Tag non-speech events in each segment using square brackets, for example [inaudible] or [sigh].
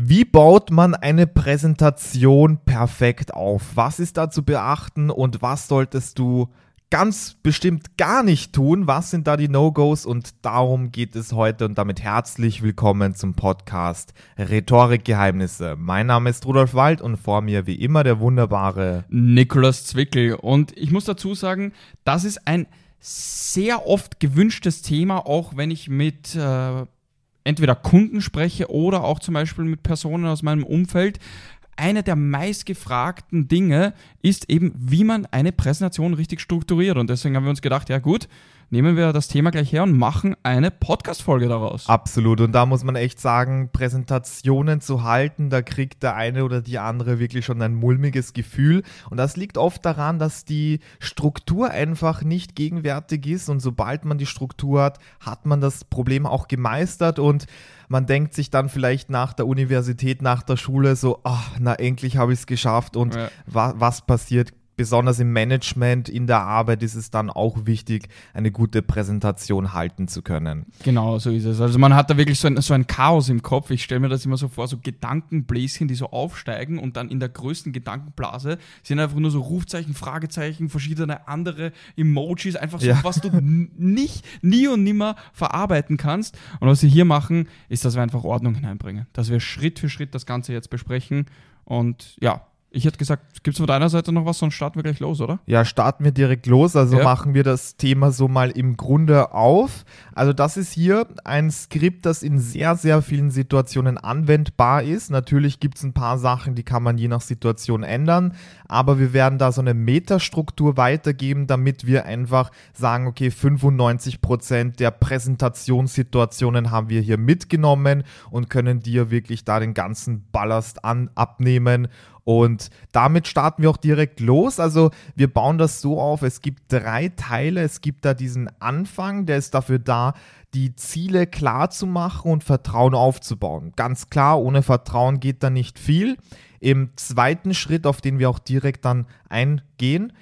Wie baut man eine Präsentation perfekt auf? Was ist da zu beachten und was solltest du ganz bestimmt gar nicht tun? Was sind da die No-Gos? Und darum geht es heute und damit herzlich willkommen zum Podcast Rhetorikgeheimnisse. Mein Name ist Rudolf Wald und vor mir wie immer der wunderbare Nikolaus Zwickel. Und ich muss dazu sagen, das ist ein sehr oft gewünschtes Thema, auch wenn ich mit äh, entweder Kunden spreche oder auch zum Beispiel mit Personen aus meinem Umfeld. Eine der meistgefragten Dinge ist eben, wie man eine Präsentation richtig strukturiert. Und deswegen haben wir uns gedacht, ja gut, nehmen wir das Thema gleich her und machen eine Podcast-Folge daraus. Absolut. Und da muss man echt sagen, Präsentationen zu halten, da kriegt der eine oder die andere wirklich schon ein mulmiges Gefühl. Und das liegt oft daran, dass die Struktur einfach nicht gegenwärtig ist. Und sobald man die Struktur hat, hat man das Problem auch gemeistert und man denkt sich dann vielleicht nach der Universität, nach der Schule so, ach, na endlich habe ich es geschafft und ja. wa was passiert? Besonders im Management, in der Arbeit ist es dann auch wichtig, eine gute Präsentation halten zu können. Genau, so ist es. Also man hat da wirklich so ein, so ein Chaos im Kopf. Ich stelle mir das immer so vor, so Gedankenbläschen, die so aufsteigen und dann in der größten Gedankenblase sind einfach nur so Rufzeichen, Fragezeichen, verschiedene andere Emojis, einfach so, ja. was du nicht, nie und nimmer verarbeiten kannst. Und was wir hier machen, ist, dass wir einfach Ordnung hineinbringen. Dass wir Schritt für Schritt das Ganze jetzt besprechen. Und ja, ich hätte gesagt, gibt es von deiner Seite noch was, sonst starten wir gleich los, oder? Ja, starten wir direkt los. Also ja. machen wir das Thema so mal im Grunde auf. Also das ist hier ein Skript, das in sehr, sehr vielen Situationen anwendbar ist. Natürlich gibt es ein paar Sachen, die kann man je nach Situation ändern. Aber wir werden da so eine Metastruktur weitergeben, damit wir einfach sagen, okay, 95 Prozent der Präsentationssituationen haben wir hier mitgenommen und können dir wirklich da den ganzen Ballast an, abnehmen und damit starten wir auch direkt los. Also wir bauen das so auf, es gibt drei Teile. Es gibt da diesen Anfang, der ist dafür da, die Ziele klar zu machen und Vertrauen aufzubauen. Ganz klar, ohne Vertrauen geht da nicht viel. Im zweiten Schritt, auf den wir auch direkt dann eingehen,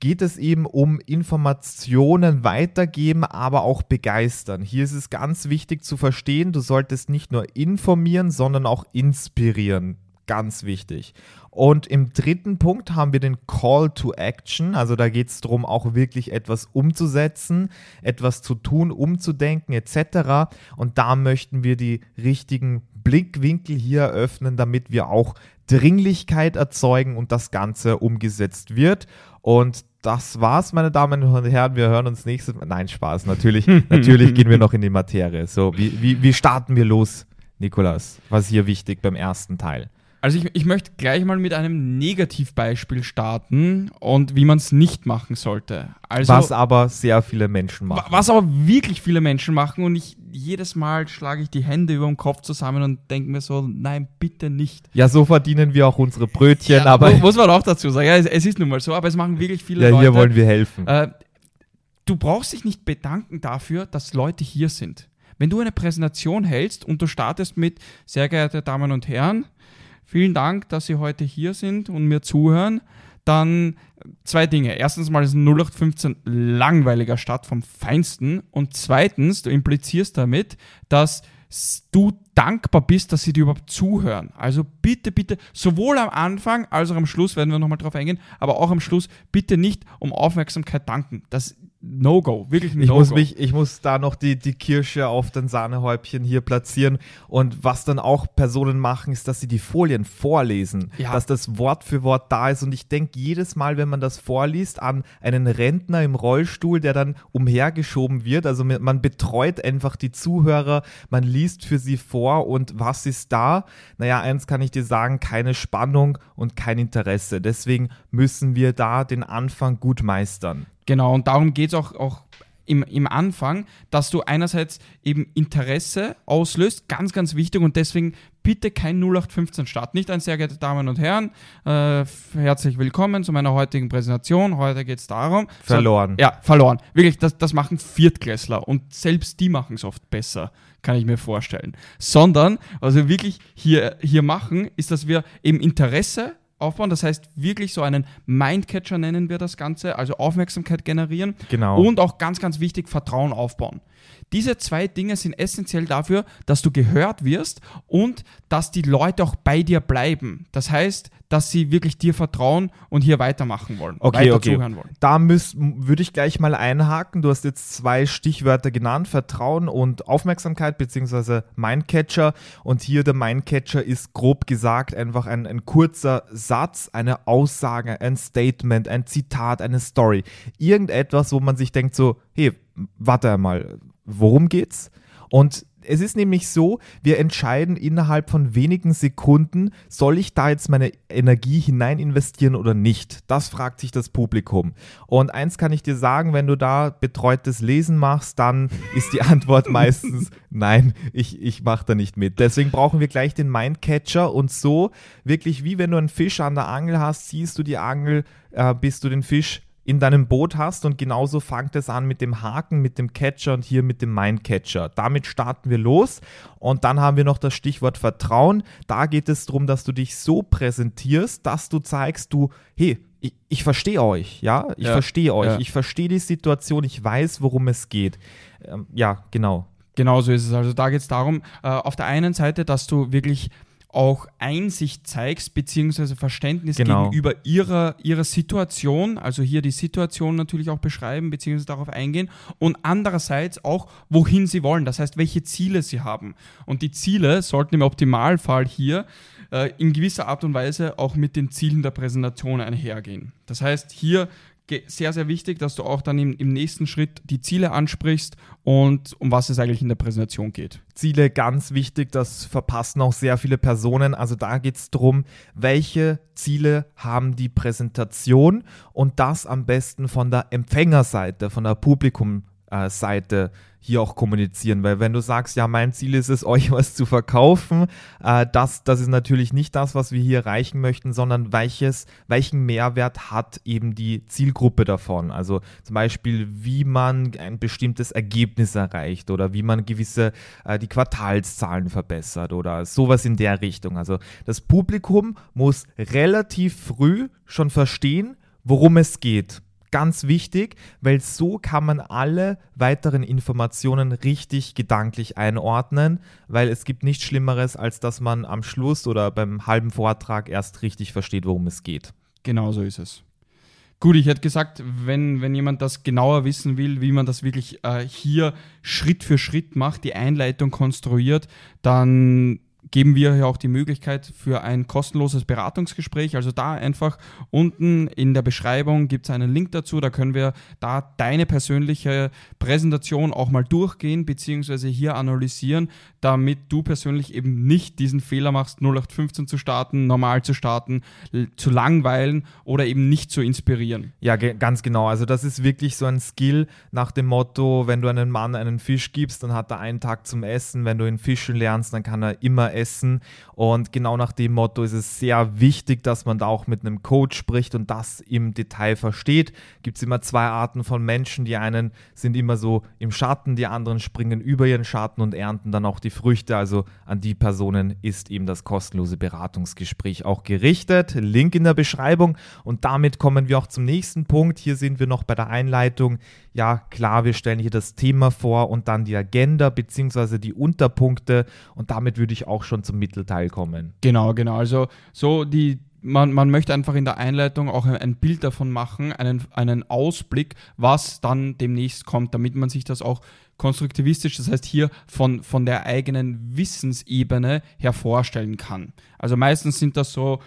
geht es eben um Informationen weitergeben, aber auch begeistern. Hier ist es ganz wichtig zu verstehen, du solltest nicht nur informieren, sondern auch inspirieren. Ganz wichtig. Und im dritten Punkt haben wir den Call to Action. Also da geht es darum, auch wirklich etwas umzusetzen, etwas zu tun, umzudenken etc. Und da möchten wir die richtigen Blickwinkel hier eröffnen, damit wir auch Dringlichkeit erzeugen und das Ganze umgesetzt wird. Und das war's, meine Damen und Herren. Wir hören uns nächstes Mal. Nein, Spaß. Natürlich, [laughs] natürlich gehen wir noch in die Materie. So, wie, wie, wie starten wir los, Nikolas? Was ist hier wichtig beim ersten Teil? Also ich, ich möchte gleich mal mit einem Negativbeispiel starten und wie man es nicht machen sollte. Also, was aber sehr viele Menschen machen. Was aber wirklich viele Menschen machen und ich jedes Mal schlage ich die Hände über dem Kopf zusammen und denke mir so, nein, bitte nicht. Ja, so verdienen wir auch unsere Brötchen, ja, aber. Muss man auch dazu sagen, ja, es, es, ist nun mal so, aber es machen wirklich viele ja, Leute. Ja, hier wollen wir helfen. Äh, du brauchst dich nicht bedanken dafür, dass Leute hier sind. Wenn du eine Präsentation hältst und du startest mit, sehr geehrte Damen und Herren, Vielen Dank, dass Sie heute hier sind und mir zuhören. Dann zwei Dinge. Erstens mal ist ein 0815 langweiliger Start vom Feinsten. Und zweitens, du implizierst damit, dass du dankbar bist, dass sie dir überhaupt zuhören. Also bitte, bitte, sowohl am Anfang als auch am Schluss werden wir nochmal drauf eingehen, aber auch am Schluss bitte nicht um Aufmerksamkeit danken. Das No-Go, wirklich ein. Ich, ich muss da noch die, die Kirsche auf den Sahnehäubchen hier platzieren. Und was dann auch Personen machen, ist, dass sie die Folien vorlesen, ja. dass das Wort für Wort da ist. Und ich denke jedes Mal, wenn man das vorliest, an einen Rentner im Rollstuhl, der dann umhergeschoben wird. Also man betreut einfach die Zuhörer, man liest für sie vor und was ist da? Naja, eins kann ich dir sagen, keine Spannung und kein Interesse. Deswegen müssen wir da den Anfang gut meistern. Genau, und darum geht es auch, auch im, im Anfang, dass du einerseits eben Interesse auslöst, ganz, ganz wichtig und deswegen bitte kein 0815 Start. Nicht ein sehr geehrte Damen und Herren, äh, herzlich willkommen zu meiner heutigen Präsentation. Heute geht es darum. Verloren. So, ja, verloren. Wirklich, das, das machen Viertklässler und selbst die machen es oft besser, kann ich mir vorstellen. Sondern, was wir wirklich hier, hier machen, ist, dass wir eben Interesse aufbauen. Das heißt, wirklich so einen Mindcatcher nennen wir das Ganze, also Aufmerksamkeit generieren. Genau. Und auch ganz, ganz wichtig, Vertrauen aufbauen. Diese zwei Dinge sind essentiell dafür, dass du gehört wirst und dass die Leute auch bei dir bleiben. Das heißt, dass sie wirklich dir vertrauen und hier weitermachen wollen, okay, weiter okay. zuhören wollen. Da würde ich gleich mal einhaken. Du hast jetzt zwei Stichwörter genannt, Vertrauen und Aufmerksamkeit beziehungsweise Mindcatcher. Und hier der Mindcatcher ist grob gesagt einfach ein, ein kurzer Satz, eine Aussage, ein Statement, ein Zitat, eine Story. Irgendetwas, wo man sich denkt so, hey, warte einmal, worum geht's? Und es ist nämlich so, wir entscheiden innerhalb von wenigen Sekunden, soll ich da jetzt meine Energie hinein investieren oder nicht? Das fragt sich das Publikum. Und eins kann ich dir sagen, wenn du da betreutes Lesen machst, dann ist die Antwort [laughs] meistens nein, ich, ich mache da nicht mit. Deswegen brauchen wir gleich den Mindcatcher und so wirklich wie wenn du einen Fisch an der Angel hast, siehst du die Angel, äh, bis du den Fisch in deinem Boot hast und genauso fängt es an mit dem Haken, mit dem Catcher und hier mit dem Mindcatcher. Damit starten wir los und dann haben wir noch das Stichwort Vertrauen. Da geht es darum, dass du dich so präsentierst, dass du zeigst, du, hey, ich, ich verstehe euch, ja, ich ja, verstehe euch, ja. ich verstehe die Situation, ich weiß, worum es geht. Ähm, ja, genau. Genau so ist es. Also da geht es darum, äh, auf der einen Seite, dass du wirklich auch Einsicht zeigst, beziehungsweise Verständnis genau. gegenüber ihrer, ihrer Situation, also hier die Situation natürlich auch beschreiben, beziehungsweise darauf eingehen und andererseits auch, wohin sie wollen, das heißt, welche Ziele sie haben. Und die Ziele sollten im Optimalfall hier äh, in gewisser Art und Weise auch mit den Zielen der Präsentation einhergehen. Das heißt, hier sehr, sehr wichtig, dass du auch dann im, im, nächsten Schritt die Ziele ansprichst und um was es eigentlich in der Präsentation geht. Ziele ganz wichtig, das verpassen auch sehr viele Personen. Also da geht es darum, welche Ziele haben die Präsentation und das am besten von der Empfängerseite, von der Publikumseite hier auch kommunizieren. Weil wenn du sagst, ja, mein Ziel ist es, [laughs] euch was zu verkaufen, äh, das, das ist natürlich nicht das, was wir hier erreichen möchten, sondern welches, welchen Mehrwert hat eben die Zielgruppe davon. Also zum Beispiel, wie man ein bestimmtes Ergebnis erreicht oder wie man gewisse, äh, die Quartalszahlen verbessert oder sowas in der Richtung. Also das Publikum muss relativ früh schon verstehen, worum es geht ganz wichtig, weil so kann man alle weiteren Informationen richtig gedanklich einordnen, weil es gibt nichts Schlimmeres, als dass man am Schluss oder beim halben Vortrag erst richtig versteht, worum es geht. Genau so ist es. Gut, ich hätte gesagt, wenn, wenn jemand das genauer wissen will, wie man das wirklich äh, hier Schritt für Schritt macht, die Einleitung konstruiert, dann geben wir hier auch die Möglichkeit für ein kostenloses Beratungsgespräch. Also da einfach unten in der Beschreibung gibt es einen Link dazu. Da können wir da deine persönliche Präsentation auch mal durchgehen beziehungsweise hier analysieren, damit du persönlich eben nicht diesen Fehler machst, 0815 zu starten, normal zu starten, zu langweilen oder eben nicht zu inspirieren. Ja, ganz genau. Also das ist wirklich so ein Skill nach dem Motto, wenn du einem Mann einen Fisch gibst, dann hat er einen Tag zum Essen. Wenn du ihn fischen lernst, dann kann er immer essen. Und genau nach dem Motto ist es sehr wichtig, dass man da auch mit einem Coach spricht und das im Detail versteht. Gibt es immer zwei Arten von Menschen. Die einen sind immer so im Schatten, die anderen springen über ihren Schatten und ernten dann auch die Früchte. Also an die Personen ist eben das kostenlose Beratungsgespräch auch gerichtet. Link in der Beschreibung. Und damit kommen wir auch zum nächsten Punkt. Hier sind wir noch bei der Einleitung. Ja, klar, wir stellen hier das Thema vor und dann die Agenda bzw. die Unterpunkte. Und damit würde ich auch schon zum Mittelteil kommen. Genau, genau. Also so die, man, man möchte einfach in der Einleitung auch ein Bild davon machen, einen, einen Ausblick, was dann demnächst kommt, damit man sich das auch konstruktivistisch, das heißt hier von, von der eigenen Wissensebene her vorstellen kann. Also meistens sind das so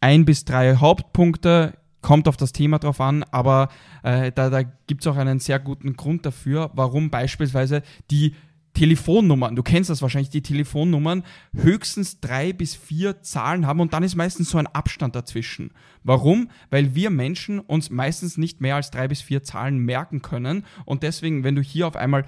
ein bis drei Hauptpunkte, kommt auf das Thema drauf an, aber äh, da, da gibt es auch einen sehr guten Grund dafür, warum beispielsweise die Telefonnummern, du kennst das wahrscheinlich, die Telefonnummern höchstens drei bis vier Zahlen haben und dann ist meistens so ein Abstand dazwischen. Warum? Weil wir Menschen uns meistens nicht mehr als drei bis vier Zahlen merken können und deswegen, wenn du hier auf einmal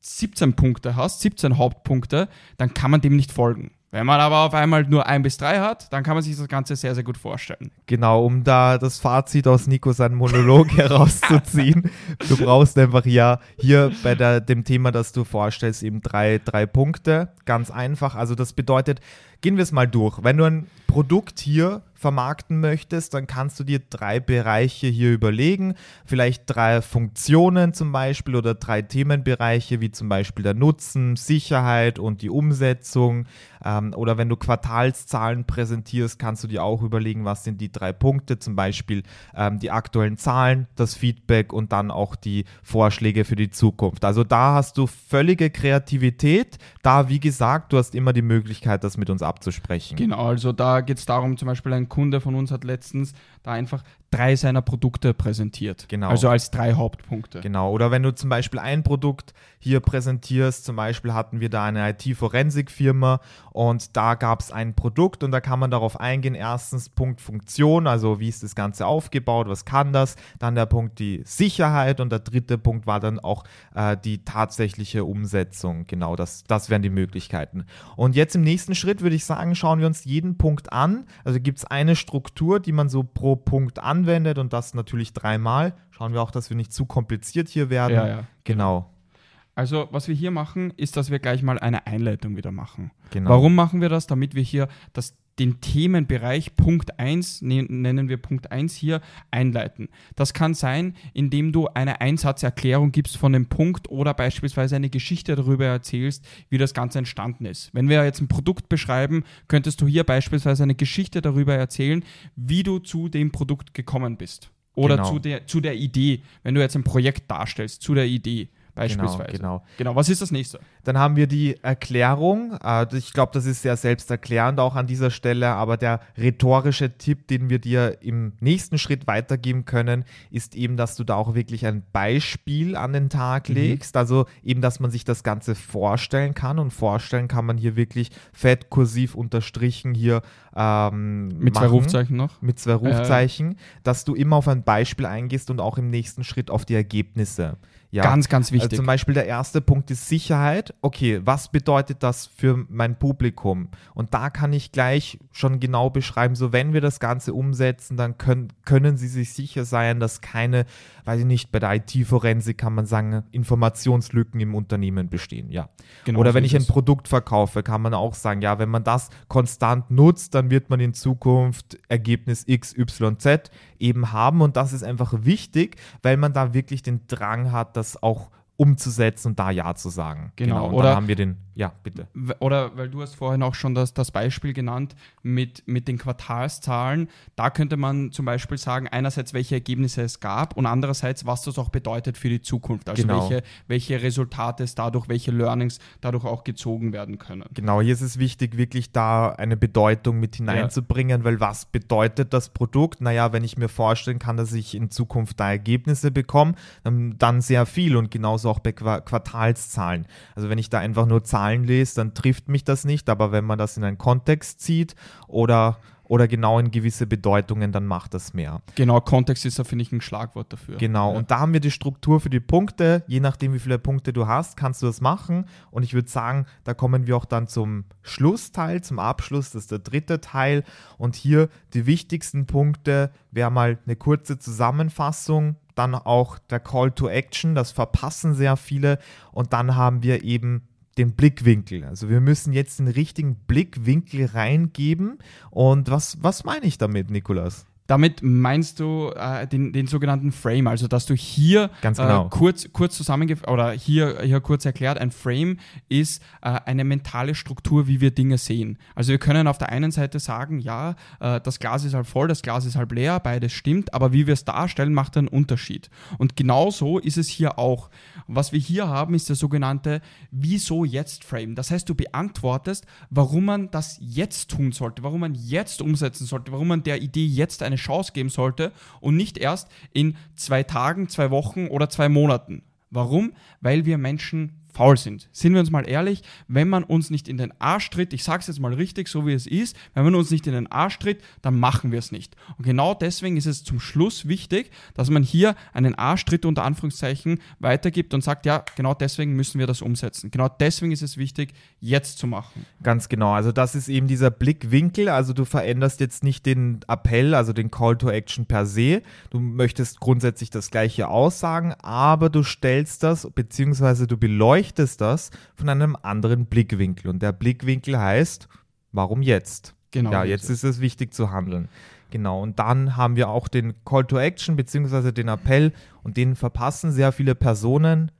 17 Punkte hast, 17 Hauptpunkte, dann kann man dem nicht folgen. Wenn man aber auf einmal nur ein bis drei hat, dann kann man sich das Ganze sehr, sehr gut vorstellen. Genau, um da das Fazit aus Nico seinen Monolog [laughs] herauszuziehen. Du brauchst einfach ja hier bei der, dem Thema, das du vorstellst, eben drei, drei Punkte. Ganz einfach. Also das bedeutet, gehen wir es mal durch. Wenn du ein Produkt hier vermarkten möchtest, dann kannst du dir drei Bereiche hier überlegen. Vielleicht drei Funktionen zum Beispiel oder drei Themenbereiche, wie zum Beispiel der Nutzen, Sicherheit und die Umsetzung. Ähm, oder wenn du Quartalszahlen präsentierst, kannst du dir auch überlegen, was sind die drei Punkte, zum Beispiel ähm, die aktuellen Zahlen, das Feedback und dann auch die Vorschläge für die Zukunft. Also da hast du völlige Kreativität. Da, wie gesagt, du hast immer die Möglichkeit, das mit uns abzusprechen. Genau, also da geht es darum, zum Beispiel ein Kunde von uns hat letztens da einfach drei seiner Produkte präsentiert. Genau. Also als drei Hauptpunkte. Genau. Oder wenn du zum Beispiel ein Produkt hier präsentierst, zum Beispiel hatten wir da eine IT-Forensik-Firma und da gab es ein Produkt und da kann man darauf eingehen. Erstens Punkt Funktion, also wie ist das Ganze aufgebaut, was kann das? Dann der Punkt die Sicherheit und der dritte Punkt war dann auch äh, die tatsächliche Umsetzung. Genau, das, das wären die Möglichkeiten. Und jetzt im nächsten Schritt würde ich sagen, schauen wir uns jeden Punkt an. Also gibt es eine Struktur, die man so pro Punkt anwendet und das natürlich dreimal. Schauen wir auch, dass wir nicht zu kompliziert hier werden. Ja, ja. Genau. Also, was wir hier machen, ist, dass wir gleich mal eine Einleitung wieder machen. Genau. Warum machen wir das? Damit wir hier das, den Themenbereich Punkt 1, ne, nennen wir Punkt 1 hier, einleiten. Das kann sein, indem du eine Einsatzerklärung gibst von dem Punkt oder beispielsweise eine Geschichte darüber erzählst, wie das Ganze entstanden ist. Wenn wir jetzt ein Produkt beschreiben, könntest du hier beispielsweise eine Geschichte darüber erzählen, wie du zu dem Produkt gekommen bist. Oder Genau. zu, der, zu der Idee, wenn du jetzt ein Projekt darstellst, zu der Idee beispielsweise. genau. Genau, was ist das nächste? Dann haben wir die Erklärung. Äh, Ich glaube, das ist sehr selbsterklärend auch an dieser Stelle, aber der rhetorische Tipp, den wir dir im nächsten Schritt weitergeben können, ist eben, dass du da auch wirklich ein Beispiel an den Tag legst. Also eben, dass man sich das Ganze vorstellen kann und vorstellen kann man hier wirklich fett kursiv unterstrichen hier ähm, Mit zwei machen. Rufzeichen noch? mit zwei Rufzeichen, dass du immer auf ein Beispiel eingehst und auch im nächsten Schritt auf die Ergebnisse. Ja. Ganz, ganz Also wichtig. zum Beispiel der erste Punkt ist Sicherheit. Okay, was bedeutet das für mein Publikum? Und da kann ich gleich schon genau beschreiben, so wenn wir das Ganze umsetzen, dann können, können Sie sich sicher sein, dass keine, weiß ich nicht, bei der IT-Forensik kann man sagen, Informationslücken im Unternehmen bestehen. Ja. Genau Oder wenn ich ein. Produkt verkaufe, kann man auch sagen, ja, wenn man das konstant nutzt, dann wird man in Zukunft Ergebnis X, Y, Z eben haben. Und das ist einfach wichtig, weil man da wirklich den Drang hat, das auch umzusetzen und da Ja zu sagen. Genau, Und oder- dann haben wir den, ja, bitte. Oder weil du hast vorhin auch schon das, das Beispiel genannt mit, mit den Quartalszahlen. Da könnte man zum Beispiel sagen, einerseits, welche Ergebnisse es gab und andererseits, was das auch bedeutet für die Zukunft. Also Genau. welche, welche Resultate es dadurch, welche Learnings dadurch auch gezogen werden können. Genau, hier ist es wichtig, wirklich da eine Bedeutung mit hineinzubringen, weil was bedeutet das Produkt? Naja, wenn ich mir vorstellen kann, dass ich in Zukunft da Ergebnisse bekomme, dann, dann sehr viel und genauso auch bei Qua Quartalszahlen. Also wenn ich da einfach nur Zahlen lese, dann trifft mich das nicht, aber wenn man das in einen Kontext zieht oder, oder genau in gewisse Bedeutungen, dann macht das mehr. Genau, Kontext ist da, finde ich, ein Schlagwort dafür. Genau, Ja. und da haben wir die Struktur für die Punkte. Je nachdem, wie viele Punkte du hast, kannst du das machen. Und ich würde sagen, da kommen wir auch dann zum Schlussteil, zum Abschluss. Das ist der dritte Teil. Und hier die wichtigsten Punkte wäre mal eine kurze Zusammenfassung. Dann auch der Call to Action, das verpassen sehr viele. Und dann haben wir eben den Blickwinkel. Also wir müssen jetzt den richtigen Blickwinkel reingeben. Und was, was meine ich damit, Nikolas? Damit meinst du äh, den, den sogenannten Frame, also dass du hier Ganz genau. äh, kurz, kurz zusammengefasst oder hier, hier kurz erklärt, ein Frame ist äh, eine mentale Struktur, wie wir Dinge sehen. Also wir können auf der einen Seite sagen, ja, äh, das Glas ist halb voll, das Glas ist halb leer, beides stimmt, aber wie wir es darstellen, macht einen Unterschied. Und genauso ist es hier auch. Was wir hier haben, ist der sogenannte Wieso jetzt Frame. Das heißt, du beantwortest, warum man das jetzt tun sollte, warum man jetzt umsetzen sollte, warum man der Idee jetzt eine Chance geben sollte und nicht erst in zwei Tagen, zwei Wochen oder zwei Monaten. Warum? Weil wir Menschen faul sind. Sind wir uns mal ehrlich, wenn man uns nicht in den Arsch tritt, ich sage es jetzt mal richtig, so wie es ist, wenn man uns nicht in den Arsch tritt, dann machen wir es nicht. Und genau deswegen ist es zum Schluss wichtig, dass man hier einen Arschtritt unter Anführungszeichen weitergibt und sagt, ja, genau deswegen müssen wir das umsetzen. Genau deswegen ist es wichtig, jetzt zu machen. Ganz genau. Also das ist eben dieser Blickwinkel. Also du veränderst jetzt nicht den Appell, also den Call to Action per se. Du möchtest grundsätzlich das gleiche aussagen, aber du stellst das beziehungsweise du beleuchtest das von einem anderen Blickwinkel. Und der Blickwinkel heißt, warum jetzt? Genau. Ja, jetzt ist es wichtig zu handeln. Genau, und dann haben wir auch den Call to Action beziehungsweise den Appell und den verpassen sehr viele Personen.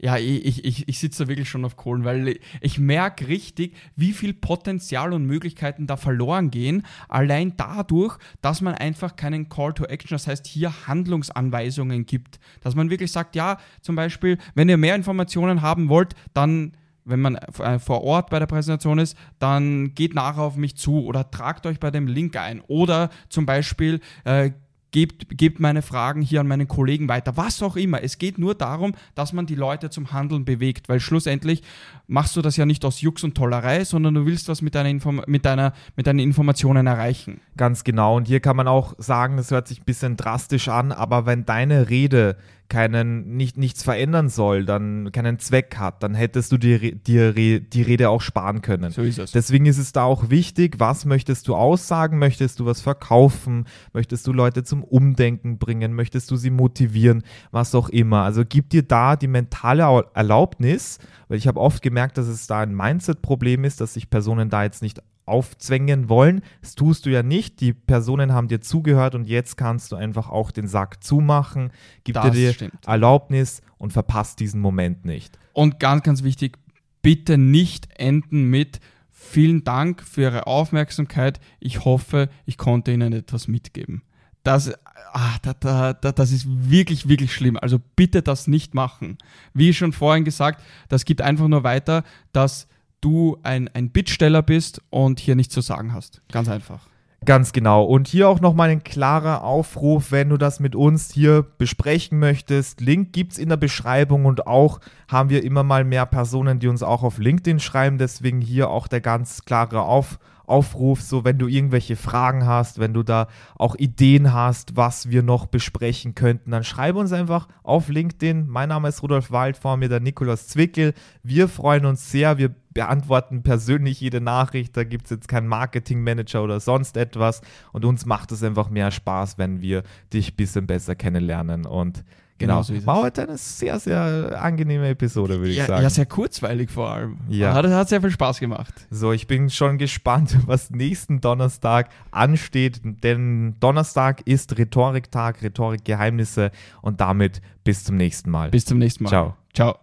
Ja, ich, ich, ich sitze da wirklich schon auf Kohlen, weil ich merke richtig, wie viel Potenzial und Möglichkeiten da verloren gehen, allein dadurch, dass man einfach keinen Call to Action, das heißt hier Handlungsanweisungen gibt. Dass man wirklich sagt, ja, zum Beispiel, wenn ihr mehr Informationen haben wollt, dann wenn man äh, vor Ort bei der Präsentation ist, dann geht nachher auf mich zu oder tragt euch bei dem Link ein. Oder zum Beispiel äh, gebt, gebt meine Fragen hier an meinen Kollegen weiter, was auch immer. Es geht nur darum, dass man die Leute zum Handeln bewegt, weil schlussendlich machst du das ja nicht aus Jux und Tollerei, sondern du willst was mit, deiner Inform mit, deiner, mit deinen Informationen erreichen. Ganz genau. Und hier kann man auch sagen, das hört sich ein bisschen drastisch an, aber wenn deine Rede keinen, nicht, nichts verändern soll, dann keinen Zweck hat, dann hättest du dir, dir die Rede auch sparen können. So ist es. Deswegen ist es da auch wichtig, was möchtest du aussagen? Möchtest du was verkaufen? Möchtest du Leute zum Umdenken bringen? Möchtest du sie motivieren? Was auch immer. Also gib dir da die mentale Erlaubnis, weil ich habe oft gemerkt, dass es da ein Mindset-Problem ist, dass sich Personen da jetzt nicht aufzwängen wollen. Das tust du ja nicht. Die Personen haben dir zugehört und jetzt kannst du einfach auch den Sack zumachen. Gib das dir die stimmt. Erlaubnis und verpasst diesen Moment nicht. Und ganz, ganz wichtig, bitte nicht enden mit vielen Dank für Ihre Aufmerksamkeit. Ich hoffe, ich konnte Ihnen etwas mitgeben. Das, ah, da, da, da, das ist wirklich, wirklich schlimm. Also bitte das nicht machen. Wie schon vorhin gesagt, das geht einfach nur weiter, dass du ein, ein Bittsteller bist und hier nichts zu sagen hast. Ganz einfach. Ganz genau. Und hier auch nochmal ein klarer Aufruf, wenn du das mit uns hier besprechen möchtest. Link gibt es in der Beschreibung und auch haben wir immer mal mehr Personen, die uns auch auf LinkedIn schreiben. Deswegen hier auch der ganz klare Aufruf Aufruf, so wenn du irgendwelche Fragen hast, wenn du da auch Ideen hast, was wir noch besprechen könnten, dann schreib uns einfach auf LinkedIn. Mein Name ist Rudolf Wald, vor mir der Nikolaus Zwickel. Wir freuen uns sehr, wir beantworten persönlich jede Nachricht, da gibt es jetzt keinen Marketingmanager oder sonst etwas und uns macht es einfach mehr Spaß, wenn wir dich ein bisschen besser kennenlernen und Genau, so war heute eine sehr, sehr angenehme Episode, würde ja, ich sagen. Ja, sehr kurzweilig vor allem. Ja. Hat, hat sehr viel Spaß gemacht. So, ich bin schon gespannt, [laughs] was nächsten Donnerstag ansteht, denn Donnerstag ist Rhetoriktag, Rhetorikgeheimnisse und damit bis zum nächsten Mal. Bis zum nächsten Mal. Ciao. Ciao.